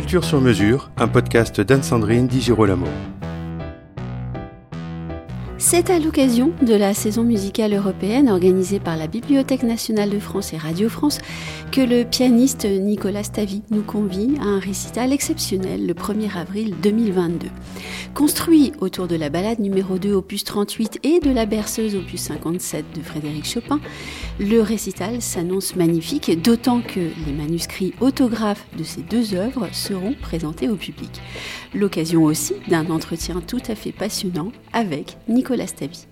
Culture sur mesure, un podcast d'Anne-Sandrine Di. C'est à l'occasion de la saison musicale européenne organisée par la Bibliothèque nationale de France et Radio France que le pianiste Nicolas Stavi nous convie à un récital exceptionnel le 1er avril 2022. Construit autour de la balade numéro 2 opus 38 et de la berceuse opus 57 de Frédéric Chopin, le récital s'annonce magnifique, d'autant que les manuscrits autographes de ces deux œuvres seront présentés au public. L'occasion aussi d'un entretien tout à fait passionnant avec Nicolas Stavi.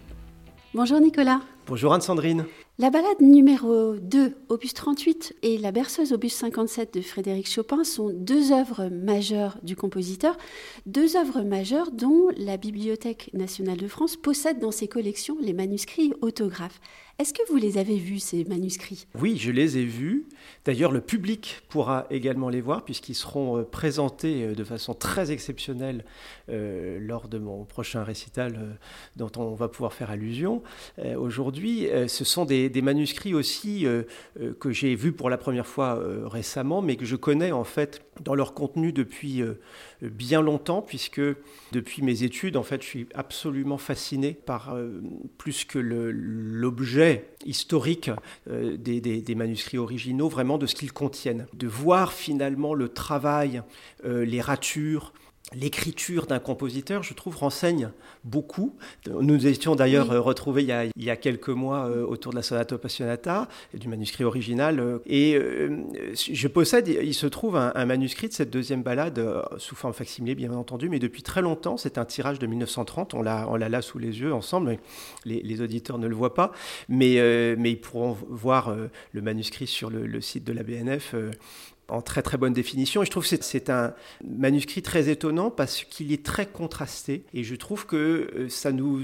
Bonjour Nicolas. Bonjour Anne-Sandrine. La balade numéro 2, opus 38, et la berceuse opus 57 de Frédéric Chopin sont deux œuvres majeures du compositeur, deux œuvres majeures dont la Bibliothèque nationale de France possède dans ses collections les manuscrits autographes. Est-ce que vous les avez vus, ces manuscrits? Oui, je les ai vus. D'ailleurs, le public pourra également les voir puisqu'ils seront euh, présentés euh, de façon très exceptionnelle euh, lors de mon prochain récital dont on va pouvoir faire allusion. Aujourd'hui, ce sont des, des manuscrits aussi que j'ai vus pour la première fois récemment, mais que je connais en fait dans leur contenu depuis bien longtemps, puisque depuis mes études, en fait, je suis absolument fasciné par plus que l'objet historique euh, des, manuscrits originaux, vraiment de ce qu'ils contiennent. De voir finalement le travail, euh, les ratures, L'écriture d'un compositeur, je trouve, renseigne beaucoup. Nous étions d'ailleurs retrouvés il y, a, quelques mois euh, autour de la Sonata Appassionata, du manuscrit original. Et je possède, il se trouve, un, manuscrit de cette deuxième balade, sous forme facsimilée, bien entendu, mais depuis très longtemps. C'est un tirage de 1930, on l'a, là sous les yeux ensemble. Les, auditeurs ne le voient pas, mais, mais ils pourront voir le manuscrit sur le, le, site de la BNF en très très bonne définition. Et je trouve que c'est un manuscrit très étonnant parce qu'il est très contrasté. Et je trouve que euh, ça nous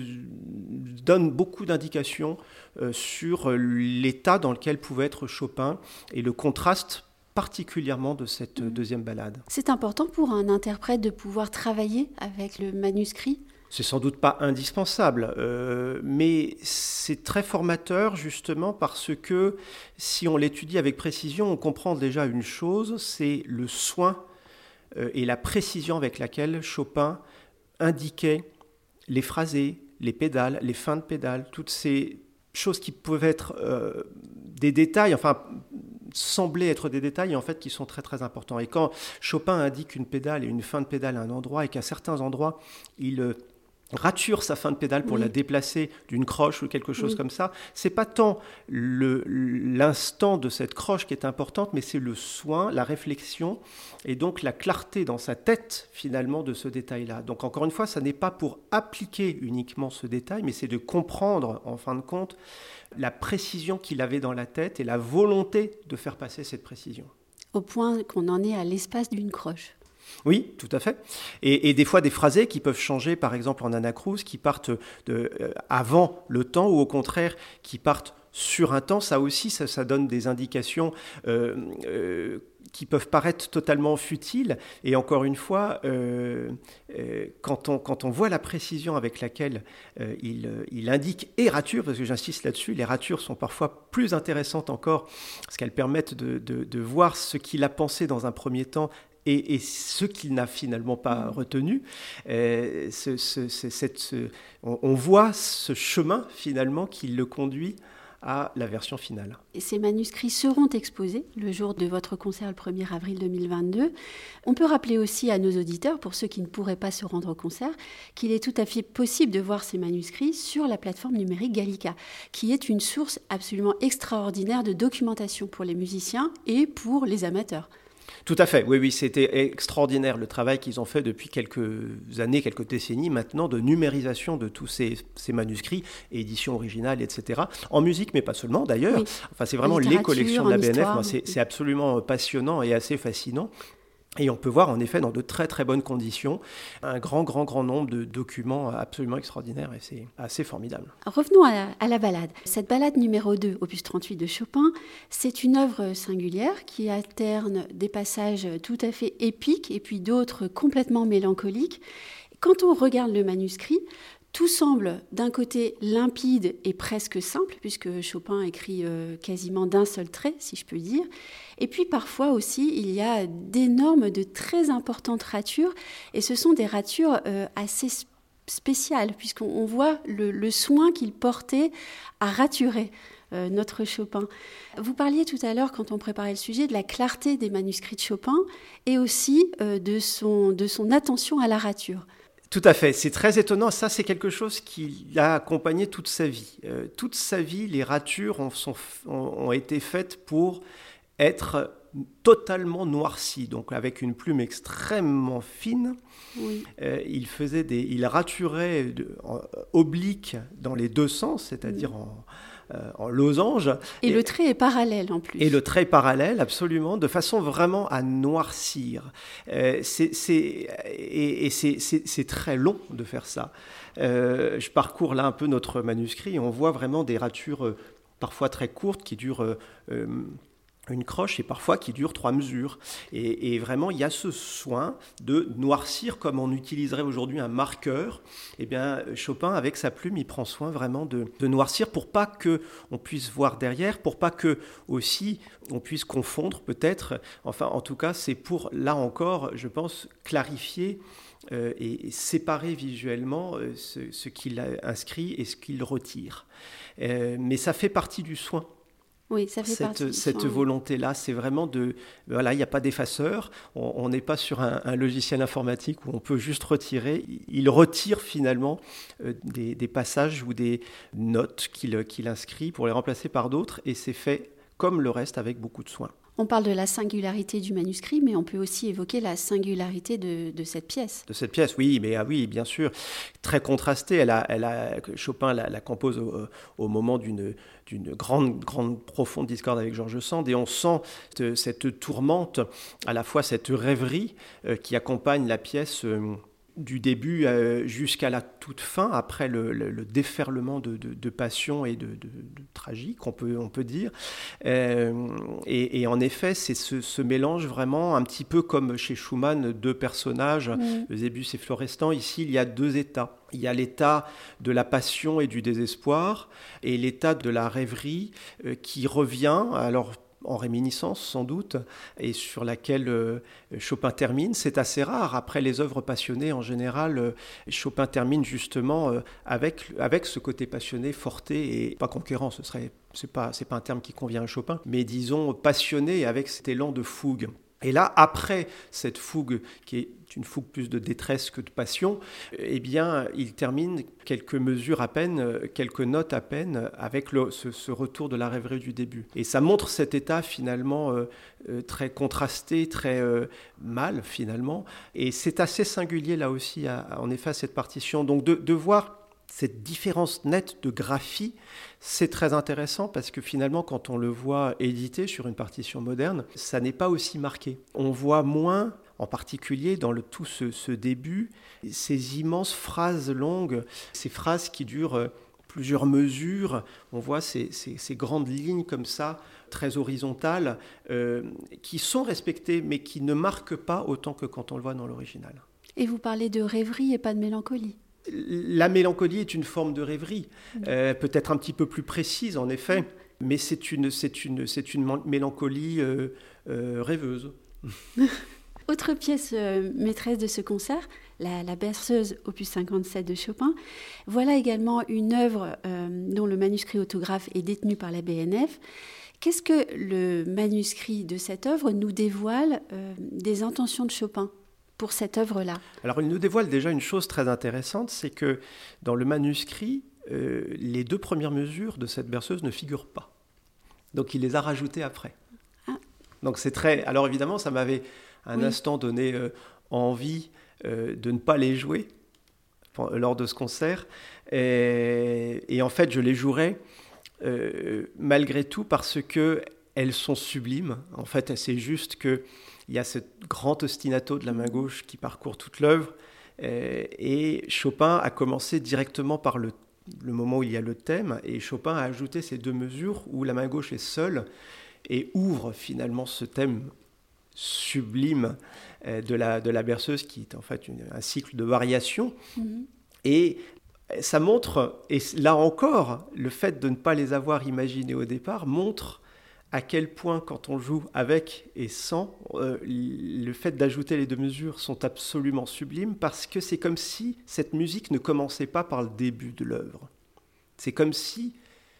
donne beaucoup d'indications euh, sur l'état dans lequel pouvait être Chopin et le contraste particulièrement de cette deuxième balade. C'est important pour un interprète de pouvoir travailler avec le manuscrit? C'est sans doute pas indispensable, euh, mais c'est très formateur justement parce que si on l'étudie avec précision, on comprend déjà une chose, c'est le soin euh, et la précision avec laquelle Chopin indiquait les phrasés, les pédales, les fins de pédales, toutes ces choses qui peuvent être euh, des détails, enfin sembler être des détails en fait qui sont très très importants. Et quand Chopin indique une pédale et une fin de pédale à un endroit et qu'à certains endroits il rature sa fin de pédale pour la déplacer d'une croche ou quelque chose comme ça, c'est pas tant l'instant de cette croche qui est importante, mais c'est le soin, la réflexion et donc la clarté dans sa tête finalement de ce détail-là. Donc encore une fois, ça n'est pas pour appliquer uniquement ce détail, mais c'est de comprendre en fin de compte la précision qu'il avait dans la tête et la volonté de faire passer cette précision. Au point qu'on en est à l'espace d'une croche. Oui, tout à fait. Et, des fois des phrasés qui peuvent changer, par exemple en anacrous, qui partent de, euh, avant le temps ou au contraire qui partent sur un temps. Ça aussi, ça, donne des indications. Euh, euh, qui peuvent paraître totalement futiles. Et encore une fois, quand, on, quand on voit la précision avec laquelle il, il, indique et parce que j'insiste là-dessus, les ratures sont parfois plus intéressantes encore, parce qu'elles permettent de, de, voir ce qu'il a pensé dans un premier temps et, ce qu'il n'a finalement pas retenu, euh, on, voit ce chemin finalement qui le conduit à la version finale. Et ces manuscrits seront exposés le jour de votre concert le 1er avril 2022. On peut rappeler aussi à nos auditeurs, pour ceux qui ne pourraient pas se rendre au concert, qu'il est tout à fait possible de voir ces manuscrits sur la plateforme numérique Gallica, qui est une source absolument extraordinaire de documentation pour les musiciens et pour les amateurs. Tout à fait, oui, oui, c'était extraordinaire le travail qu'ils ont fait depuis quelques années, quelques décennies maintenant, de numérisation de tous ces, manuscrits, éditions originales, etc. En musique, mais pas seulement d'ailleurs. Enfin, c'est vraiment les collections de la BNF. C'est absolument passionnant et assez fascinant. Et on peut voir en effet dans de très très bonnes conditions un grand grand grand nombre de documents absolument extraordinaires et c'est assez formidable. Revenons à la, balade. Cette balade numéro 2, opus 38 de Chopin, c'est une œuvre singulière qui alterne des passages tout à fait épiques et puis d'autres complètement mélancoliques. Quand on regarde le manuscrit, Tout semble d'un côté limpide et presque simple, puisque Chopin écrit euh, quasiment d'un seul trait, si je peux dire. Et puis parfois aussi, il y a d'énormes, de très importantes ratures, et ce sont des ratures euh, assez spéciales, puisqu'on voit le, soin qu'il portait à raturer euh, notre Chopin. Vous parliez tout à l'heure, quand on préparait le sujet, de la clarté des manuscrits de Chopin et aussi de, son, de son attention à la rature. Tout à fait, c'est très étonnant. Ça, c'est quelque chose qui l'a accompagné toute sa vie. Euh, toute sa vie, les ratures ont, été faites pour être totalement noircies, donc avec une plume extrêmement fine. Euh, il faisait des, il raturait de, oblique dans les deux sens, c'est-à-dire en en losange. Et, le trait est parallèle en plus. Et le trait parallèle, absolument, de façon vraiment à noircir. Euh, et, c'est très long de faire ça. Euh, je parcours là un peu notre manuscrit et on voit vraiment des ratures parfois très courtes qui durent une croche et parfois qui dure trois mesures. Et, vraiment, il y a ce soin de noircir comme on utiliserait aujourd'hui un marqueur. Eh bien, Chopin, avec sa plume, il prend soin vraiment de, noircir pour pas que on puisse voir derrière, pour pas que aussi on puisse confondre peut-être. Enfin, en tout cas, c'est pour là encore, je pense, clarifier euh, et séparer visuellement euh, ce, qu'il inscrit et ce qu'il retire. Euh, mais ça fait partie du soin. Oui, ça fait cette, cette volonté-là, c'est vraiment de... Voilà, il n'y a pas d'effaceur, on n'est pas sur un, logiciel informatique où on peut juste retirer. Il retire finalement euh, des, passages ou des notes qu'il inscrit pour les remplacer par d'autres, et c'est fait comme le reste avec beaucoup de soin. On parle de la singularité du manuscrit, mais on peut aussi évoquer la singularité de, cette pièce. De cette pièce, oui, mais ah oui, bien sûr, très contrastée. Elle Chopin la, compose au, moment d'une d'une grande, grande, profonde discorde avec Georges Sand, et on sent cette, tourmente, à la fois cette rêverie euh, qui accompagne la pièce. Euh, du début euh, jusqu'à la toute fin, après le, déferlement de, passion et de, tragique, on peut, on peut dire. Euh, et, en effet, c'est ce, mélange vraiment un petit peu comme chez Schumann, deux personnages, mmh. Zébus et Florestan. Ici, il y a deux états. Il y a l'état de la passion et du désespoir et l'état de la rêverie euh, qui revient. Alors en réminiscence sans doute, et sur laquelle euh, Chopin termine. C'est assez rare. Après les œuvres passionnées, en général, euh, Chopin termine justement euh, avec, ce côté passionné, forté et pas conquérant, ce serait c'est pas pas un terme qui convient à Chopin, mais disons passionné avec cet élan de fougue. Et là, après cette fougue, qui est une fougue plus de détresse que de passion, eh bien, il termine quelques mesures à peine, quelques notes à peine, avec ce, retour de la rêverie du début. Et ça montre cet état finalement euh, euh, très contrasté, très euh, mal finalement. Et c'est assez singulier là aussi, en effet, cette partition. Donc de voir cette différence nette de graphie, c'est très intéressant parce que finalement, quand on le voit édité sur une partition moderne, ça n'est pas aussi marqué. On voit moins, en particulier dans le, tout ce, début, ces immenses phrases longues, ces phrases qui durent euh, plusieurs mesures. On voit ces, grandes lignes comme ça, très horizontales, euh, qui sont respectées, mais qui ne marquent pas autant que quand on le voit dans l'original. Et vous parlez de rêverie et pas de mélancolie la mélancolie est une forme de rêverie, euh, peut-être un petit peu plus précise en effet, mais c'est une, c'est une, c'est une mélancolie euh, euh, rêveuse. Autre pièce maîtresse de ce concert, la, berceuse opus 57 de Chopin. Voilà également une œuvre dont le manuscrit autographe est détenu par la BNF. Qu'est-ce que le manuscrit de cette œuvre nous dévoile des intentions de Chopin? Pour cette œuvre-là Alors il nous dévoile déjà une chose très intéressante, c'est que dans le manuscrit, euh, les deux premières mesures de cette berceuse ne figurent pas. Donc il les a rajoutées après. Ah. Donc c'est très... Alors évidemment, ça m'avait un instant donné euh, envie euh, de ne pas les jouer lors de ce concert. Et, et en fait, je les jouerai malgré tout parce que elles sont sublimes. En fait, c'est juste que il y a ce grand ostinato de la main gauche qui parcourt toute l'œuvre. Euh, et Chopin a commencé directement par le, moment où il y a le thème, et Chopin a ajouté ces deux mesures où la main gauche est seule et ouvre finalement ce thème sublime euh, de la, de la berceuse qui est en fait un cycle de variations. Mm-hmm. Et ça montre, et là encore, le fait de ne pas les avoir imaginés au départ montre à quel point quand on joue avec et sans, euh, le fait d'ajouter les deux mesures sont absolument sublimes parce que c'est comme si cette musique ne commençait pas par le début de l'œuvre. C'est comme si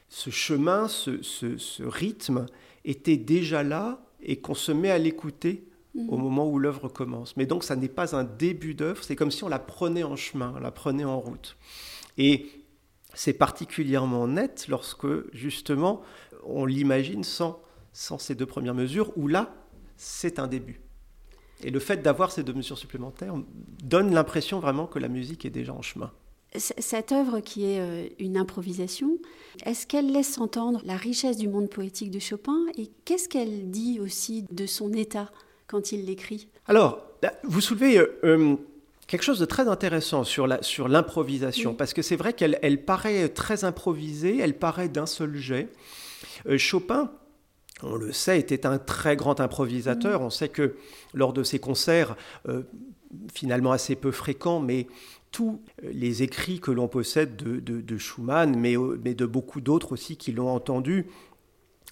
ce chemin, ce, rythme était déjà là et qu'on se met à l'écouter mhm. au moment où l'œuvre commence. Mais donc ça n'est pas un début d'œuvre, c'est comme si on la prenait en chemin, on la prenait en route. Et c'est particulièrement net lorsque justement on l'imagine sans sans ces deux premières mesures, où là, c'est un début. Et le fait d'avoir ces deux mesures supplémentaires donne l'impression vraiment que la musique est déjà en chemin. Cette œuvre qui est euh, une improvisation, est-ce qu'elle laisse entendre la richesse du monde poétique de Chopin et qu'est-ce qu'elle dit aussi de son état quand il l'écrit? Alors, vous soulevez euh, euh, quelque chose de très intéressant sur l'improvisation, sur parce que c'est vrai qu'elle elle paraît très improvisée, elle paraît d'un seul jet. Chopin on le sait, était un très grand improvisateur. Mm. On sait que lors de ses concerts, euh, finalement assez peu fréquents, mais tous les écrits que l'on possède de, Schumann, mais, mais, de beaucoup d'autres aussi qui l'ont entendu,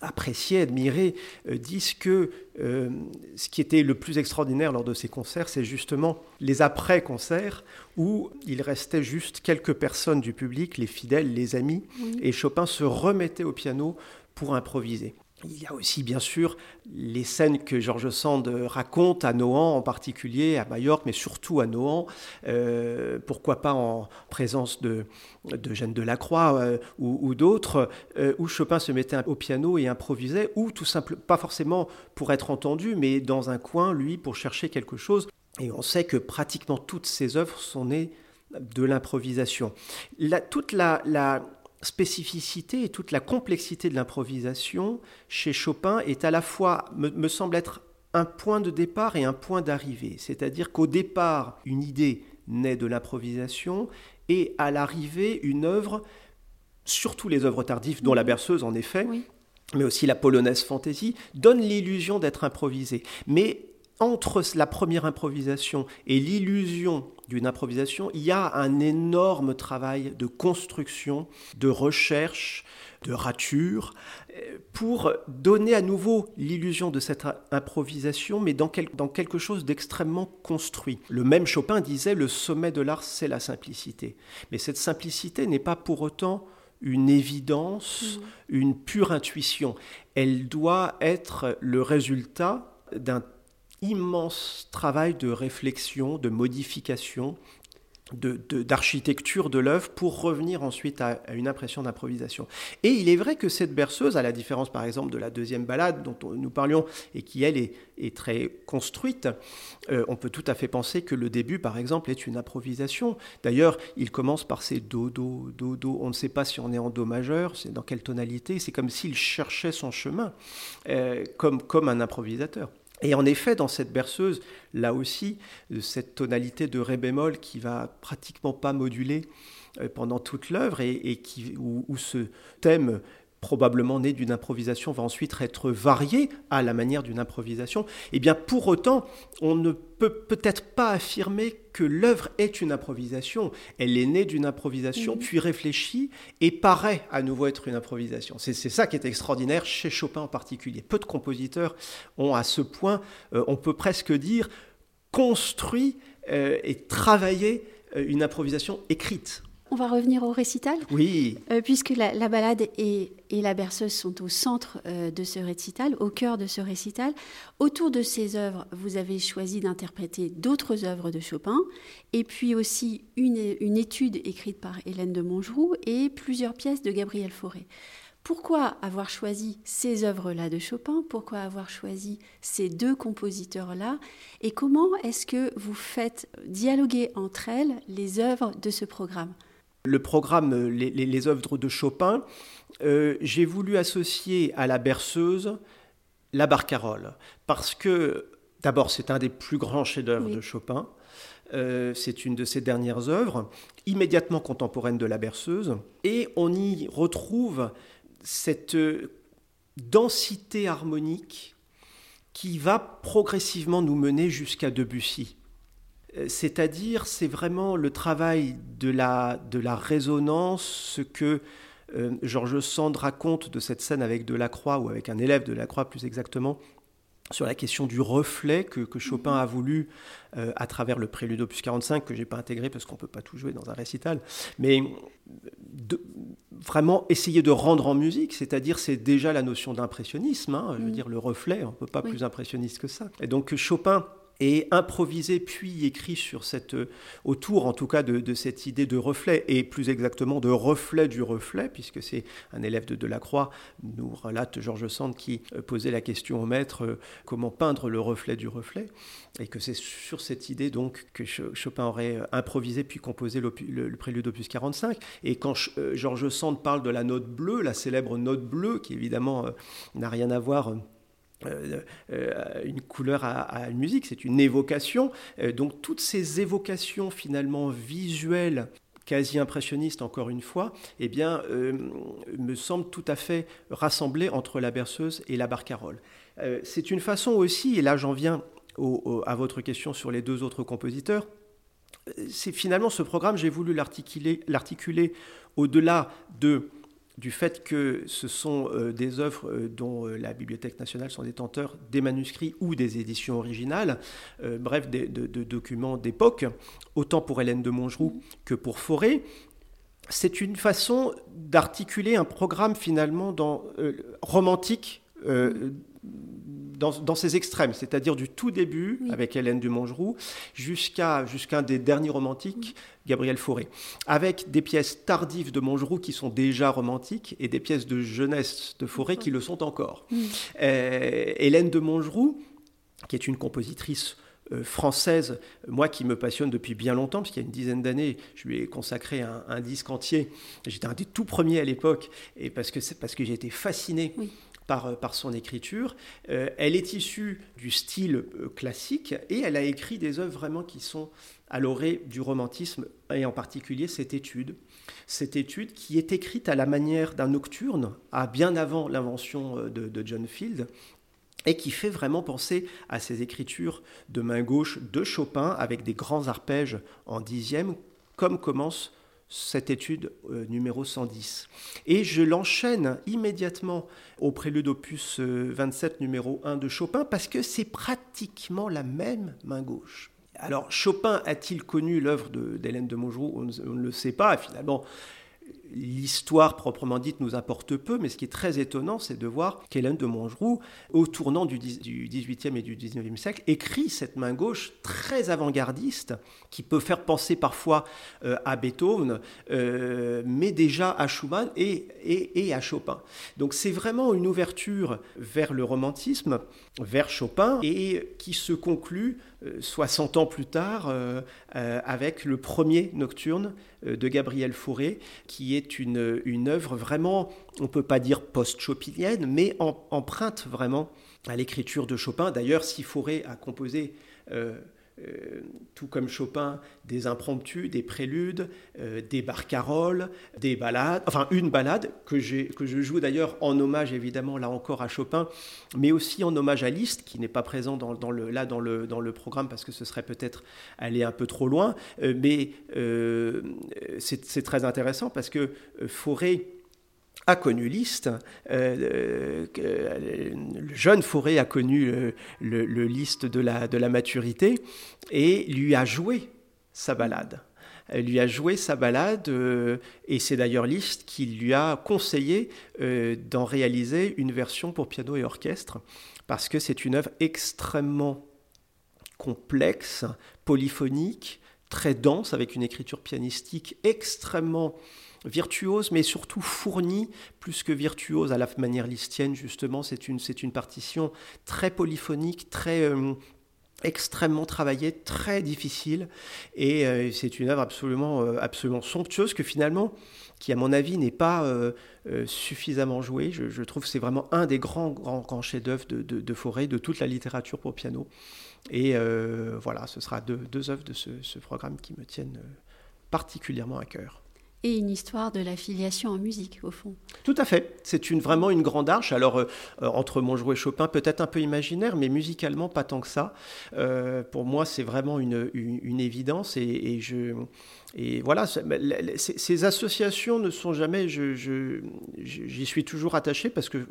appréciés, admirés, euh, disent que euh, ce qui était le plus extraordinaire lors de ces concerts, c'est justement les après-concerts où il restait juste quelques personnes du public, les fidèles, les amis, et Chopin se remettait au piano pour improviser. Il y a aussi bien sûr les scènes que Georges Sand raconte à Nohant en particulier, à Majorque, mais surtout à Nohant. Euh, pourquoi pas en présence de, de Jeanne de Lacroix euh, ou, d'autres, euh, où Chopin se mettait au piano et improvisait, ou tout simplement, pas forcément pour être entendu, mais dans un coin, lui, pour chercher quelque chose. Et on sait que pratiquement toutes ses œuvres sont nées de l'improvisation. toute la spécificité et toute la complexité de l'improvisation chez Chopin est à la fois, me, semble être un point de départ et un point d'arrivée. C'est-à-dire qu'au départ, une idée naît de l'improvisation et à l'arrivée, une œuvre, surtout les œuvres tardives, dont la berceuse en effet, mais aussi la polonaise fantaisie, donne l'illusion d'être improvisée. Mais entre la première improvisation et l'illusion d'une improvisation, il y a un énorme travail de construction, de recherche, de rature, euh, pour donner à nouveau l'illusion de cette improvisation, mais dans, dans quelque chose d'extrêmement construit. Le même Chopin disait, le sommet de l'art, c'est la simplicité. Mais cette simplicité n'est pas pour autant une évidence, mmh. une pure intuition. Elle doit être le résultat d'un immense travail de réflexion, de modification, d'architecture de, l'œuvre pour revenir ensuite à, une impression d'improvisation. Et il est vrai que cette berceuse, à la différence par exemple de la deuxième balade dont nous parlions et qui elle est, très construite, euh, on peut tout à fait penser que le début par exemple est une improvisation. D'ailleurs, il commence par ces do, do, do, do. On ne sait pas si on est en do majeur, c'est dans quelle tonalité. C'est comme s'il cherchait son chemin, euh, comme, comme un improvisateur. Et en effet, dans cette berceuse, là aussi, cette tonalité de ré bémol qui va pratiquement pas moduler euh, pendant toute l'œuvre et, où, ce thème probablement né d'une improvisation, va ensuite être varié à la manière d'une improvisation, eh bien pour autant, on ne peut peut-être pas affirmer que l'œuvre est une improvisation. Elle est née d'une improvisation, puis réfléchie, et paraît à nouveau être une improvisation. C'est ça qui est extraordinaire chez Chopin en particulier. Peu de compositeurs ont à ce point, euh, on peut presque dire, construit euh, et travaillé euh, une improvisation écrite. On va revenir au récital. Oui. Euh, puisque la, balade et, la berceuse sont au centre euh, de ce récital, au cœur de ce récital. Autour de ces œuvres, vous avez choisi d'interpréter d'autres œuvres de Chopin, et puis aussi une, étude écrite par Hélène de Montgeroux et plusieurs pièces de Gabriel Fauré. Pourquoi avoir choisi ces œuvres-là de Chopin? Pourquoi avoir choisi ces deux compositeurs-là? Et comment est-ce que vous faites dialoguer entre elles les œuvres de ce programme? Le programme euh, les, œuvres de Chopin, euh, j'ai voulu associer à la berceuse la barcarolle. Parce que, d'abord, c'est un des plus grands chefs-d'œuvre de Chopin. Euh, c'est une de ses dernières œuvres, immédiatement contemporaine de la berceuse. Et on y retrouve cette densité harmonique qui va progressivement nous mener jusqu'à Debussy. C'est-à-dire c'est vraiment le travail de la, de la résonance, ce que Georges Sand raconte de cette scène avec Delacroix, ou avec un élève de Delacroix plus exactement, sur la question du reflet que, Chopin a voulu euh, à travers le prélude opus 45 que j'ai pas intégré parce qu'on peut pas tout jouer dans un récital, mais de, vraiment essayer de rendre en musique, c'est-à-dire c'est déjà la notion d'impressionnisme, hein, je veux mm. dire le reflet, on peut pas plus impressionniste que ça. Et donc Chopin et improvisé puis écrit sur cette, euh, autour en tout cas de, cette idée de reflet, et plus exactement de reflet du reflet, puisque c'est un élève de Delacroix, nous relate Georges Sand qui euh, posait la question au maître euh, comment peindre le reflet du reflet, et que c'est sur cette idée donc que Chopin aurait improvisé puis composé le, le, prélude opus 45. Et quand Georges Sand parle de la note bleue, la célèbre note bleue, qui évidemment n'a rien à voir euh, euh, une couleur à, une musique, c'est une évocation. Euh, donc toutes ces évocations finalement visuelles quasi impressionnistes encore une fois, eh bien, me semblent tout à fait rassemblées entre la berceuse et la barcarolle. c'est une façon aussi, et là j'en viens à votre question sur les deux autres compositeurs, c'est finalement ce programme, j'ai voulu l'articuler au-delà de du fait que ce sont euh, des œuvres euh, dont euh, la Bibliothèque nationale sont détenteurs des manuscrits ou des éditions originales, bref, de, documents d'époque, autant pour Hélène de Montgeroux que pour Forêt. C'est une façon d'articuler un programme finalement dans, romantique dans, ces extrêmes, c'est-à-dire du tout début, avec Hélène de Montgeroux, jusqu'à jusqu'un des derniers romantiques, Gabriel Fauré, avec des pièces tardives de Montgeroux qui sont déjà romantiques et des pièces de jeunesse de Fauré qui le sont encore. Euh, Hélène de Montgeroux, qui est une compositrice euh, française, moi qui me passionne depuis bien longtemps, parce qu'il y a une dizaine d'années, je lui ai consacré un, disque entier. J'étais un des tout premiers à l'époque, et parce que c'est parce que j'ai été fasciné par, par, son écriture. Euh, elle est issue du style classique et elle a écrit des œuvres vraiment qui sont à l'orée du romantisme, et en particulier cette étude. Cette étude qui est écrite à la manière d'un nocturne, à bien avant l'invention euh, de, John Field, et qui fait vraiment penser à ces écritures de main gauche de Chopin avec des grands arpèges en dixième, comme commence cette étude euh, numéro 110. Et je l'enchaîne immédiatement au prélude opus 27 euh, numéro 1 de Chopin parce que c'est pratiquement la même main gauche. Alors, Chopin a-t-il connu l'œuvre d'Hélène de, Montgeroux on, ne le sait pas. Finalement, l'histoire proprement dite nous apporte peu, mais ce qui est très étonnant, c'est de voir qu'Hélène de Montgeroux, au tournant du, XVIIIe et du XIXe siècle, écrit cette main gauche très avant-gardiste, qui peut faire penser parfois euh, à Beethoven, euh, mais déjà à Schumann et, et, à Chopin. Donc c'est vraiment une ouverture vers le romantisme, vers Chopin, et qui se conclut 60 euh, ans plus tard avec le premier nocturne de Gabriel Fauré, qui est une, une œuvre vraiment, on ne peut pas dire post-chopinienne, mais empreinte vraiment à l'écriture de Chopin. D'ailleurs, si Fauré a composé... Euh, euh, tout comme Chopin, des impromptus, des préludes, euh, des barcaroles, des ballades, enfin une ballade que, que je joue d'ailleurs en hommage évidemment là encore à Chopin, mais aussi en hommage à Liszt qui n'est pas présent dans, le, là dans le, dans le programme parce que ce serait peut-être aller un peu trop loin, euh, mais c'est très intéressant parce que Fauré a connu Liszt, euh, euh, le jeune Fauré a connu le, Liszt de la, de la maturité et lui a joué sa balade. Elle lui a joué sa balade euh, et c'est d'ailleurs Liszt qui lui a conseillé d'en réaliser une version pour piano et orchestre parce que c'est une œuvre extrêmement complexe, polyphonique, très dense avec une écriture pianistique extrêmement virtuose, mais surtout fournie, plus que virtuose à la manière listienne, justement. C'est une, c'est une partition très polyphonique, très... Euh, extrêmement travaillée, très difficile, et euh, c'est une œuvre absolument, euh, absolument somptueuse que finalement, qui à mon avis n'est pas suffisamment jouée. Je, trouve que c'est vraiment un des grands, grands, grands chefs-d'œuvre de, de, de, Forêt, de toute la littérature pour piano. Et voilà, ce sera deux, deux œuvres de ce, ce programme qui me tiennent particulièrement à cœur. Et une histoire de la filiation en musique, au fond. Tout à fait. C'est vraiment une grande arche. Alors, euh, euh, entre Montgeroux et Chopin, peut-être un peu imaginaire, mais musicalement, pas tant que ça. Euh, pour moi, c'est vraiment une, une, évidence. Et, je, et voilà, ces, associations ne sont jamais. J'y je, suis toujours attaché parce que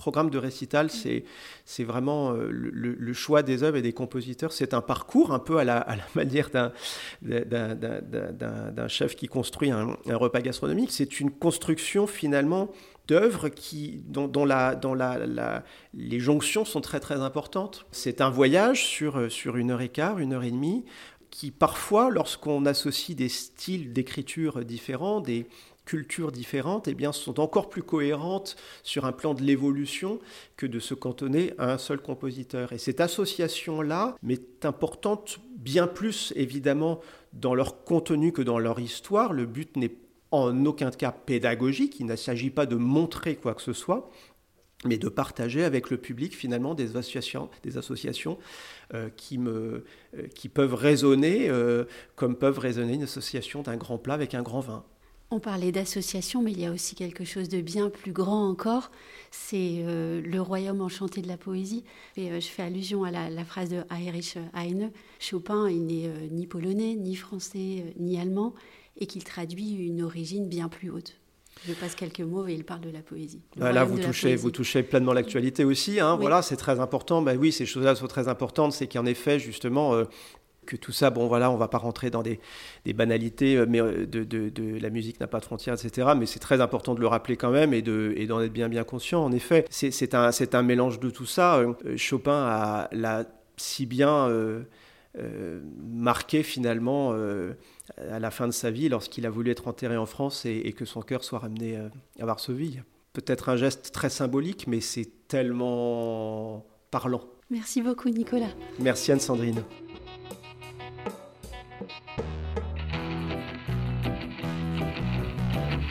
programme de récital, c'est, c'est vraiment euh, le, choix des œuvres et des compositeurs. C'est un parcours un peu à la, à la manière d'un, d'un, d'un, d'un chef qui construit un, repas gastronomique. C'est une construction finalement d'œuvres qui, dont, dont, la, dont la, la, les jonctions sont très très importantes. C'est un voyage sur, sur une heure et quart, une heure et demie, qui parfois, lorsqu'on associe des styles d'écriture différents, des, cultures différentes, eh bien, sont encore plus cohérentes sur un plan de l'évolution que de se cantonner à un seul compositeur. Et cette association-là est importante bien plus, évidemment, dans leur contenu que dans leur histoire. Le but n'est en aucun cas pédagogique, il ne s'agit pas de montrer quoi que ce soit, mais de partager avec le public finalement des associations, euh, euh, qui peuvent résonner euh, comme peuvent résonner une association d'un grand plat avec un grand vin. On parlait d'association, mais il y a aussi quelque chose de bien plus grand encore. C'est euh, le royaume enchanté de la poésie. Et euh, je fais allusion à la, phrase de Heinrich Heine. Chopin, il n'est euh, ni polonais, ni français, ni allemand, et qu'il traduit une origine bien plus haute. Je passe quelques mots et il parle de la poésie. Bah là, vous touchez, vous touchez pleinement l'actualité aussi. Hein. Voilà, c'est très important. Bah oui, ces choses-là sont très importantes. C'est qu'en effet, justement, que tout ça, bon voilà, on va pas rentrer dans des, banalités, euh, mais euh, de, la musique n'a pas de frontières, etc. Mais c'est très important de le rappeler quand même et d'en être bien bien conscient. En effet, c'est un, un mélange de tout ça. Euh, Chopin l'a si bien marqué finalement à la fin de sa vie lorsqu'il a voulu être enterré en France et, et que son cœur soit ramené à Varsovie. Peut-être un geste très symbolique, mais c'est tellement parlant. Merci beaucoup Nicolas. Merci Anne-Sandrine.